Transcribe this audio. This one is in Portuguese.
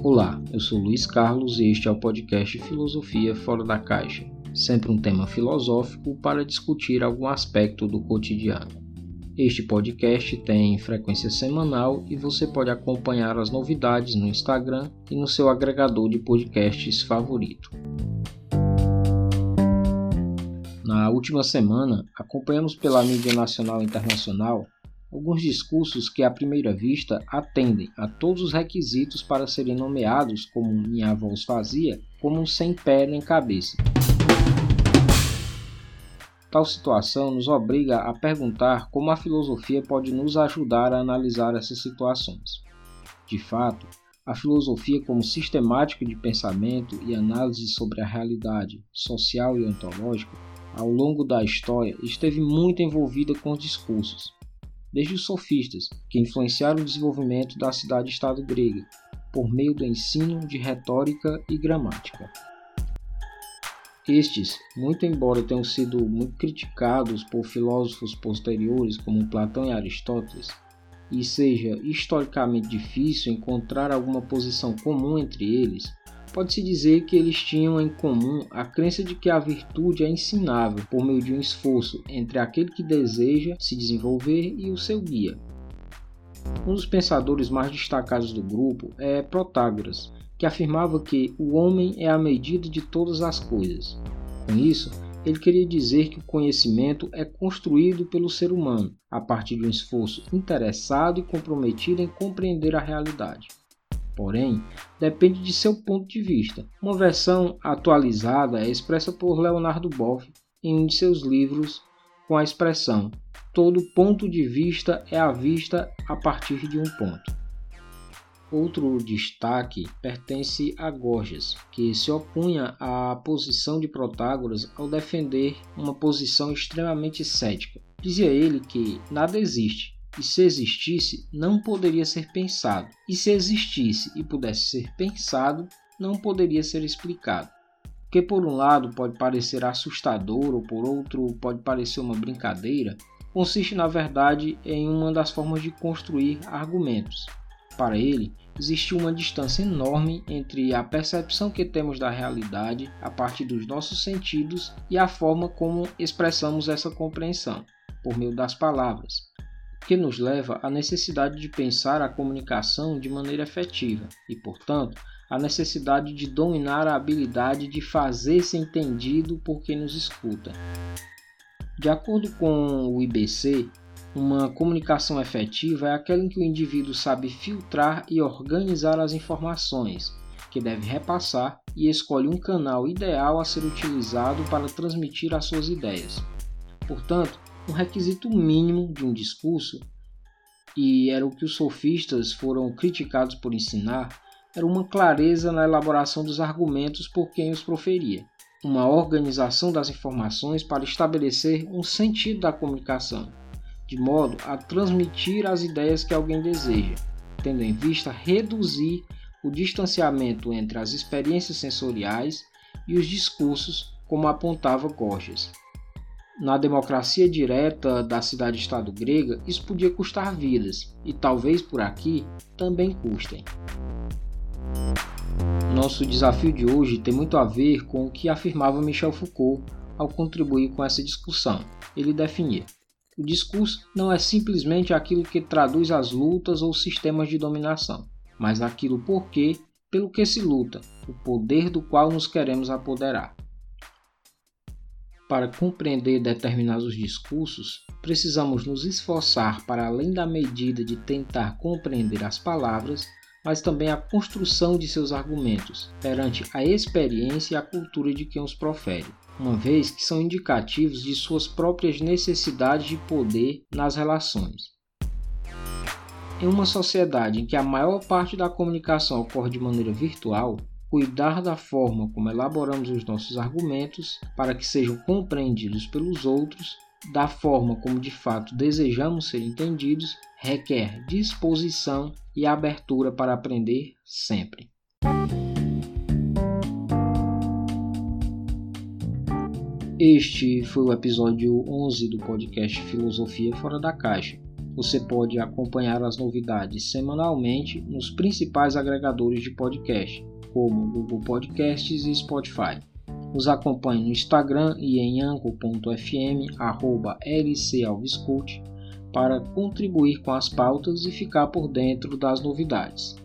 Olá, eu sou Luiz Carlos e este é o podcast Filosofia Fora da Caixa, sempre um tema filosófico para discutir algum aspecto do cotidiano. Este podcast tem frequência semanal e você pode acompanhar as novidades no Instagram e no seu agregador de podcasts favorito. Na última semana, acompanhamos pela mídia nacional e internacional alguns discursos que, à primeira vista, atendem a todos os requisitos para serem nomeados, como minha avó os fazia, como sem pé nem cabeça. Tal situação nos obriga a perguntar como a filosofia pode nos ajudar a analisar essas situações. De fato, a filosofia, como sistemática de pensamento e análise sobre a realidade social e ontológica, ao longo da história esteve muito envolvida com os discursos, desde os sofistas, que influenciaram o desenvolvimento da cidade-estado grega, por meio do ensino de retórica e gramática. Estes, muito embora tenham sido muito criticados por filósofos posteriores como Platão e Aristóteles, e seja historicamente difícil encontrar alguma posição comum entre eles, Pode-se dizer que eles tinham em comum a crença de que a virtude é ensinável por meio de um esforço entre aquele que deseja se desenvolver e o seu guia. Um dos pensadores mais destacados do grupo é Protágoras, que afirmava que o homem é a medida de todas as coisas. Com isso, ele queria dizer que o conhecimento é construído pelo ser humano a partir de um esforço interessado e comprometido em compreender a realidade porém, depende de seu ponto de vista. Uma versão atualizada é expressa por Leonardo Boff em um de seus livros com a expressão todo ponto de vista é a vista a partir de um ponto. Outro destaque pertence a Gorgias, que se opunha à posição de Protágoras ao defender uma posição extremamente cética. Dizia ele que nada existe, e se existisse, não poderia ser pensado. E se existisse e pudesse ser pensado, não poderia ser explicado. Que por um lado pode parecer assustador ou por outro pode parecer uma brincadeira, consiste na verdade em uma das formas de construir argumentos. Para ele, existe uma distância enorme entre a percepção que temos da realidade a partir dos nossos sentidos e a forma como expressamos essa compreensão, por meio das palavras que nos leva à necessidade de pensar a comunicação de maneira efetiva e, portanto, à necessidade de dominar a habilidade de fazer-se entendido por quem nos escuta. De acordo com o IBC, uma comunicação efetiva é aquela em que o indivíduo sabe filtrar e organizar as informações que deve repassar e escolhe um canal ideal a ser utilizado para transmitir as suas ideias. Portanto, um requisito mínimo de um discurso, e era o que os sofistas foram criticados por ensinar, era uma clareza na elaboração dos argumentos por quem os proferia, uma organização das informações para estabelecer um sentido da comunicação, de modo a transmitir as ideias que alguém deseja, tendo em vista reduzir o distanciamento entre as experiências sensoriais e os discursos, como apontava Gorgias na democracia direta da cidade-estado grega, isso podia custar vidas, e talvez por aqui também custem. Nosso desafio de hoje tem muito a ver com o que afirmava Michel Foucault ao contribuir com essa discussão. Ele definia: o discurso não é simplesmente aquilo que traduz as lutas ou sistemas de dominação, mas aquilo por que, pelo que se luta, o poder do qual nos queremos apoderar. Para compreender determinados discursos, precisamos nos esforçar para além da medida de tentar compreender as palavras, mas também a construção de seus argumentos perante a experiência e a cultura de quem os profere, uma vez que são indicativos de suas próprias necessidades de poder nas relações. Em uma sociedade em que a maior parte da comunicação ocorre de maneira virtual, cuidar da forma como elaboramos os nossos argumentos para que sejam compreendidos pelos outros, da forma como de fato desejamos ser entendidos, requer disposição e abertura para aprender sempre. Este foi o episódio 11 do podcast Filosofia Fora da Caixa. Você pode acompanhar as novidades semanalmente nos principais agregadores de podcast, como Google Podcasts e Spotify. Nos acompanhe no Instagram e em anco.fm, para contribuir com as pautas e ficar por dentro das novidades.